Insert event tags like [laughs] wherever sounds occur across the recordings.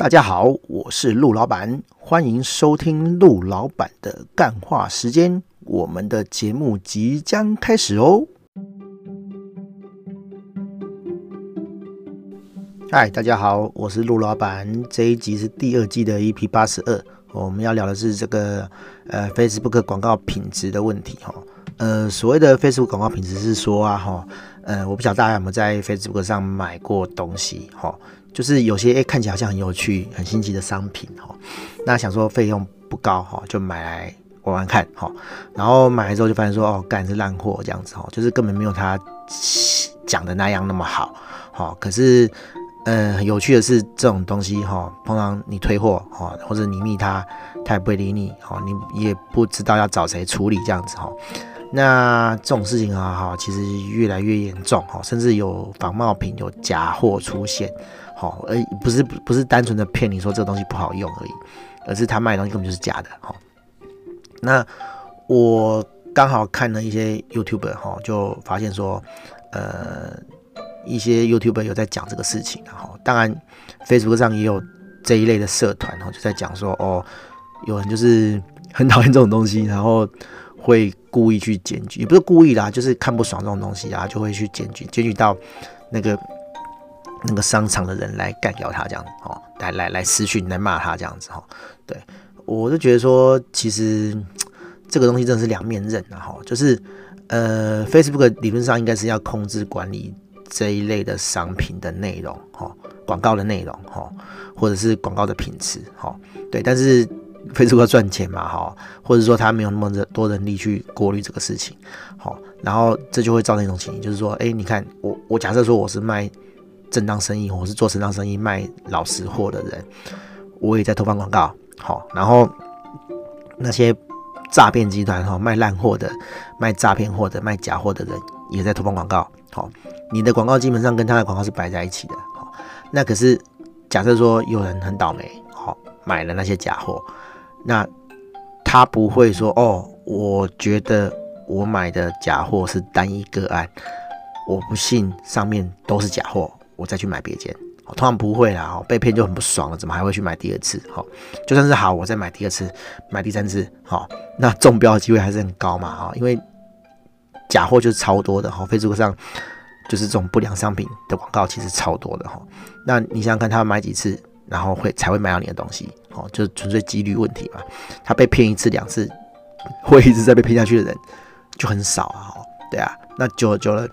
大家好，我是陆老板，欢迎收听陆老板的干话时间。我们的节目即将开始哦。嗨，大家好，我是陆老板。这一集是第二季的 EP 八十二，我们要聊的是这个呃 Facebook 广告品质的问题哈。呃，所谓的 Facebook 广告品质是说啊哈，呃，我不晓得大家有没有在 Facebook 上买过东西哈。就是有些诶看起来好像很有趣、很新奇的商品哈，那想说费用不高哈，就买来玩玩看哈。然后买来之后就发现说哦，干是烂货这样子哈，就是根本没有他讲的那样那么好哈。可是呃，有趣的是这种东西哈，通常你退货哈，或者你密他，他也不会理你哈，你也不知道要找谁处理这样子哈。那这种事情啊哈，其实越来越严重哈，甚至有仿冒品、有假货出现。好，而不是不是单纯的骗你说这个东西不好用而已，而是他卖的东西根本就是假的。哈，那我刚好看了一些 YouTuber 哈，就发现说，呃，一些 YouTuber 有在讲这个事情。然后，当然 Facebook 上也有这一类的社团，哈，就在讲说，哦，有人就是很讨厌这种东西，然后会故意去检举，也不是故意啦，就是看不爽这种东西啊，就会去检举，检举到那个。那个商场的人来干掉他这样子哦，来来来私讯来骂他这样子哈，对，我就觉得说，其实 [tsk] 这个东西真的是两面刃啊哈，就是呃，Facebook 理论上应该是要控制管理这一类的商品的内容哈，广告的内容哈，或者是广告的品质哈，对，但是 Facebook 赚钱嘛哈，或者说他没有那么多人力去过滤这个事情，好，然后这就会造成一种情形，就是说，哎，你看我我假设说我是卖。正当生意，我是做正当生意卖老实货的人，我也在投放广告，好，然后那些诈骗集团哈卖烂货的、卖诈骗货的、卖假货的人也在投放广告，好，你的广告基本上跟他的广告是摆在一起的，好，那可是假设说有人很倒霉，好，买了那些假货，那他不会说哦，我觉得我买的假货是单一个案，我不信上面都是假货。我再去买别间，通常不会啦，被骗就很不爽了，怎么还会去买第二次？哈，就算是好，我再买第二次，买第三次，哈，那中标的机会还是很高嘛，哈，因为假货就是超多的，哈，Facebook 上就是这种不良商品的广告其实超多的，哈，那你想想看，他买几次，然后会才会买到你的东西，哦，就是纯粹几率问题嘛，他被骗一次两次，会一直在被骗下去的人就很少啊，对啊，那久了久了，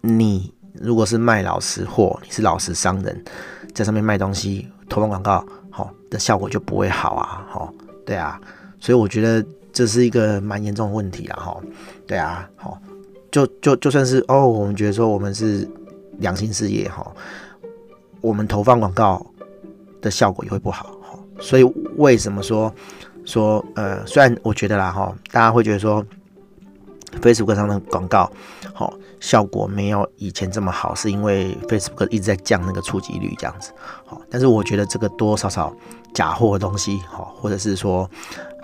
你。如果是卖老实货，你是老实商人，在上面卖东西投放广告，好，的效果就不会好啊，好，对啊，所以我觉得这是一个蛮严重的问题啊，哈，对啊，好，就就就算是哦，我们觉得说我们是良心事业哈，我们投放广告的效果也会不好，哈，所以为什么说说呃，虽然我觉得啦，哈，大家会觉得说。Facebook 上的广告，好效果没有以前这么好，是因为 Facebook 一直在降那个触及率这样子，好，但是我觉得这个多多少少假货的东西，好，或者是说，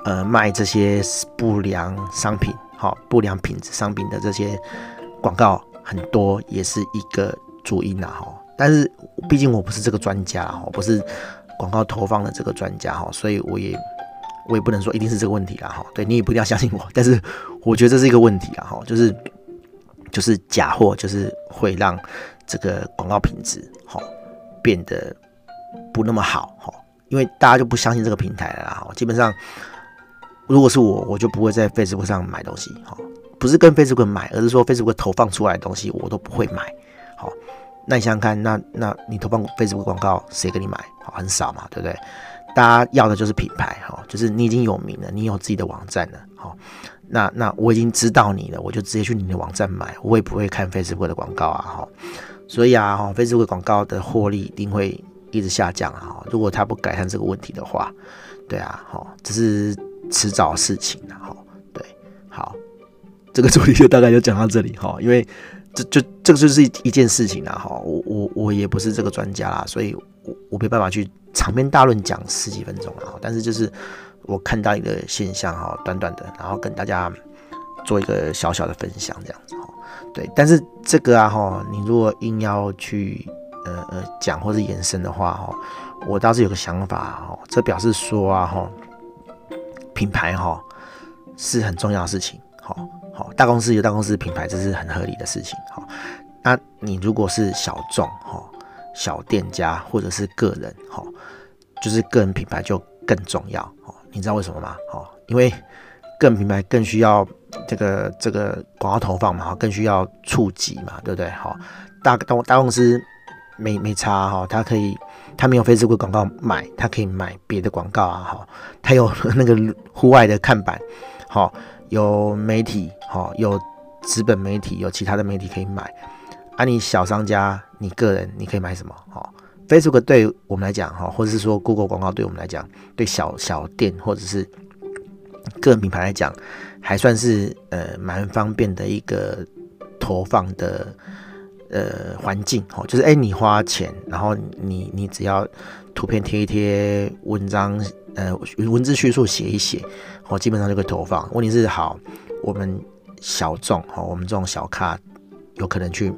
呃，卖这些不良商品，好，不良品质商品的这些广告很多，也是一个主因呐，哈。但是毕竟我不是这个专家，哈，不是广告投放的这个专家，哈，所以我也。我也不能说一定是这个问题啦，哈，对，你也不一定要相信我，但是我觉得这是一个问题啦，哈，就是就是假货就是会让这个广告品质哈变得不那么好哈，因为大家就不相信这个平台了啦，基本上如果是我，我就不会在 Facebook 上买东西，哈，不是跟 Facebook 买，而是说 Facebook 投放出来的东西我都不会买，好，那你想想看，那那你投放 Facebook 广告谁给你买？好，很少嘛，对不对？大家要的就是品牌哈，就是你已经有名了，你有自己的网站了，好，那那我已经知道你了，我就直接去你的网站买，我也不会看 Facebook 的广告啊，哈，所以啊，哈，Facebook 广告的获利一定会一直下降啊，如果他不改善这个问题的话，对啊，哈，这是迟早的事情啊，哈，对，好，这个主题就大概就讲到这里哈，因为这就这个就是一件事情啊，哈，我我我也不是这个专家啦，所以我我没办法去。长篇大论讲十几分钟啊，但是就是我看到一个现象哈，短短的，然后跟大家做一个小小的分享这样子哈。对，但是这个啊哈，你如果硬要去呃呃讲或是延伸的话哈，我倒是有个想法哈，这表示说啊哈，品牌哈是很重要的事情，好好大公司有大公司品牌，这是很合理的事情，好，那你如果是小众哈，小店家或者是个人哈，就是个人品牌就更重要哦，你知道为什么吗？哦，因为个人品牌更需要这个这个广告投放嘛，更需要触及嘛，对不对？好，大大大公司没没差哈，他可以他没有 Facebook 广告买，他可以买别的广告啊，哈，他有 [laughs] 那个户外的看板，好，有媒体，好，有资本媒体，有其他的媒体可以买。啊，你小商家，你个人你可以买什么？哈，Facebook 对我们来讲，哈，或者是说 Google 广告对我们来讲，对小小店或者是个人品牌来讲，还算是呃蛮方便的一个投放的呃环境，哈，就是哎、你花钱，然后你你只要图片贴一贴，文章呃文字叙述写一写，哦，基本上就可以投放。问题是好，我们小众，哈，我们这种小咖。有可能去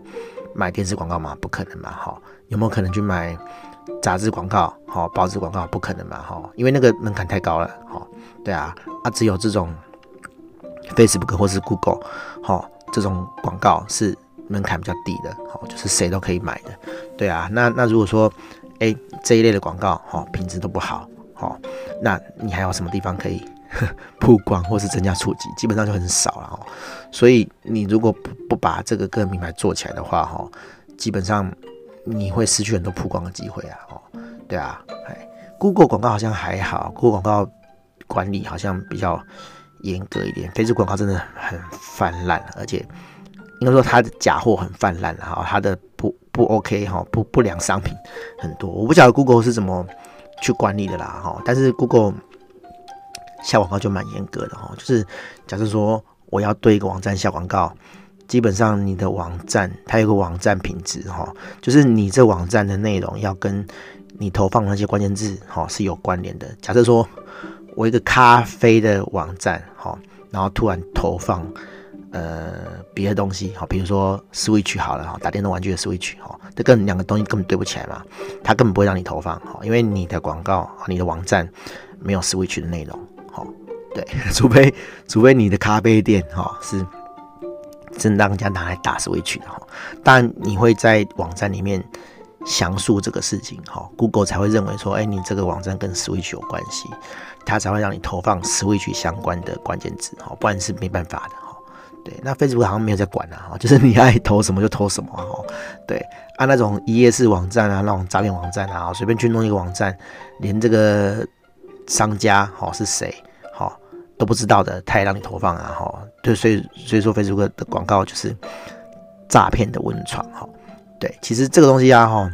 买电视广告吗？不可能嘛，哈。有没有可能去买杂志广告？哈，报纸广告不可能嘛，哈。因为那个门槛太高了，哈。对啊，啊，只有这种 Facebook 或是 Google，哈，这种广告是门槛比较低的，哈，就是谁都可以买的。对啊，那那如果说，哎、这一类的广告，哈，品质都不好，哈，那你还有什么地方可以？[laughs] 曝光或是增加触及，基本上就很少了哦。所以你如果不不把这个个人品牌做起来的话，哈，基本上你会失去很多曝光的机会啊。哦，对啊，哎，Google 广告好像还好，Google 广告管理好像比较严格一点。Facebook 广告真的很泛滥，而且应该说它的假货很泛滥哈，它的不不 OK 哈，不不良商品很多。我不晓得 Google 是怎么去管理的啦，哈，但是 Google。下广告就蛮严格的哈，就是假设说我要对一个网站下广告，基本上你的网站它有个网站品质哈，就是你这网站的内容要跟你投放那些关键字哈是有关联的。假设说我一个咖啡的网站哈，然后突然投放呃别的东西哈，比如说 Switch 好了哈，打电动玩具的 Switch 哈，这跟两个东西根本对不起来嘛，它根本不会让你投放哈，因为你的广告你的网站没有 Switch 的内容哈。对，[laughs] 除非除非你的咖啡店哈、是真让人家拿来打 Switch 的哈，当然你会在网站里面详述这个事情哈、，Google 才会认为说，哎，你这个网站跟 Switch 有关系，它才会让你投放 Switch 相关的关键字哈，不然是没办法的哈。对，那 Facebook 好像没有在管了啊，就是你爱投什么就投什么哈。对，按、那种一页式网站啊，那种诈骗网站啊，随便去弄一个网站，连这个商家哈是谁。都不知道的，他也让你投放啊，哈，对，所以所以说 Facebook 的广告就是诈骗的温床，哈，对，其实这个东西啊，哈，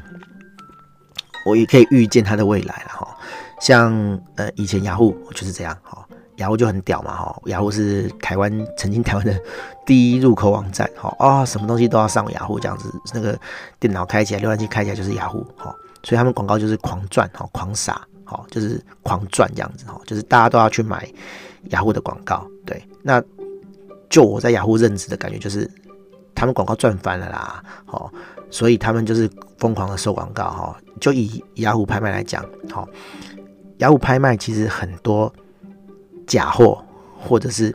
我也可以预见它的未来了，哈，像呃以前雅虎就是这样，哈，雅虎就很屌嘛，哈，雅虎是台湾曾经台湾的第一入口网站，哈，啊，什么东西都要上雅虎这样子，那个电脑开起来，浏览器开起来就是雅虎，哈，所以他们广告就是狂赚，哈，狂撒，哦，就是狂赚这样子，哈，就是大家都要去买。雅虎的广告，对，那就我在雅虎任职的感觉就是，他们广告赚翻了啦，哦，所以他们就是疯狂的收广告，哈，就以雅虎拍卖来讲，好，雅虎拍卖其实很多假货或者是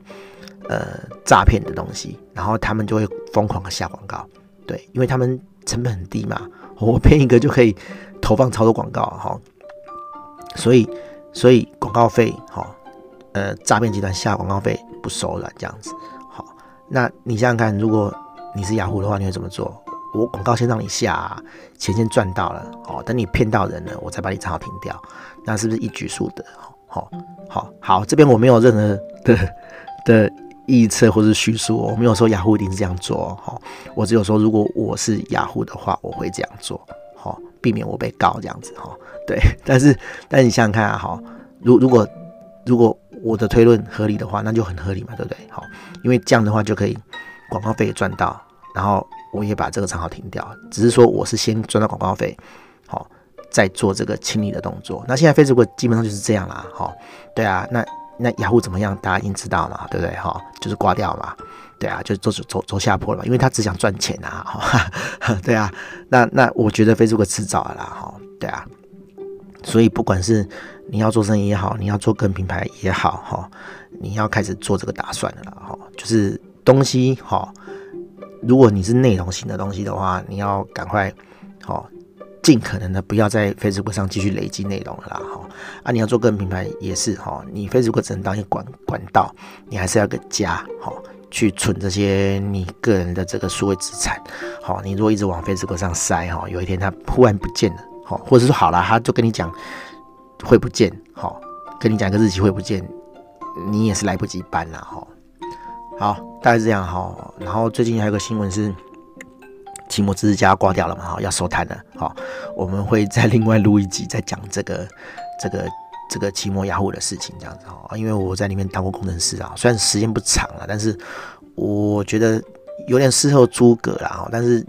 呃诈骗的东西，然后他们就会疯狂的下广告，对，因为他们成本很低嘛，我骗一个就可以投放超多广告，哈，所以所以广告费，哈。呃，诈骗集团下广告费不收了，这样子。好，那你想想看，如果你是雅虎的话，你会怎么做？我广告先让你下，钱先赚到了，哦，等你骗到人了，我才把你账号停掉，那是不是一举数得？好，好，好，这边我没有任何的的预测或是叙述，我没有说雅虎一定是这样做，哈，我只有说如果我是雅虎的话，我会这样做，好，避免我被告这样子，哈，对。[laughs] 但是，但是你想想看啊，哈，如如果如果我的推论合理的话，那就很合理嘛，对不对？好，因为这样的话就可以广告费赚到，然后我也把这个账号停掉。只是说我是先赚到广告费，好，再做这个清理的动作。那现在 Facebook 基本上就是这样啦，好，对啊。那那雅虎怎么样？大家已经知道嘛，对不对？哈，就是挂掉嘛，对啊，就走走走下坡了，因为他只想赚钱啊，哈，对啊，那那我觉得 Facebook 迟早了啦，哈，对啊，所以不管是你要做生意也好，你要做个人品牌也好，哈，你要开始做这个打算了啦，哈，就是东西，哈，如果你是内容型的东西的话，你要赶快，哈。尽可能的不要在 Facebook 上继续累积内容了啦，哈啊！你要做个人品牌也是哈，你 Facebook 只能当一个管管道，你还是要个家哈，去存这些你个人的这个数位资产，好，你如果一直往 Facebook 上塞哈，有一天它忽然不见了，好，或者是说好了，他就跟你讲会不见，好，跟你讲个日期会不见，你也是来不及搬了哈。好，大概是这样哈。然后最近还有个新闻是。奇摩知识家挂掉了嘛？哈，要收摊了。好，我们会再另外录一集，再讲这个、这个、这个奇摩雅虎的事情，这样子哈。因为我在里面当过工程师啊，虽然时间不长了，但是我觉得有点事后诸葛啦。但是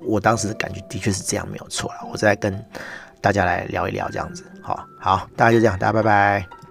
我当时的感觉的确是这样，没有错了。我再跟大家来聊一聊这样子。好，好，大家就这样，大家拜拜。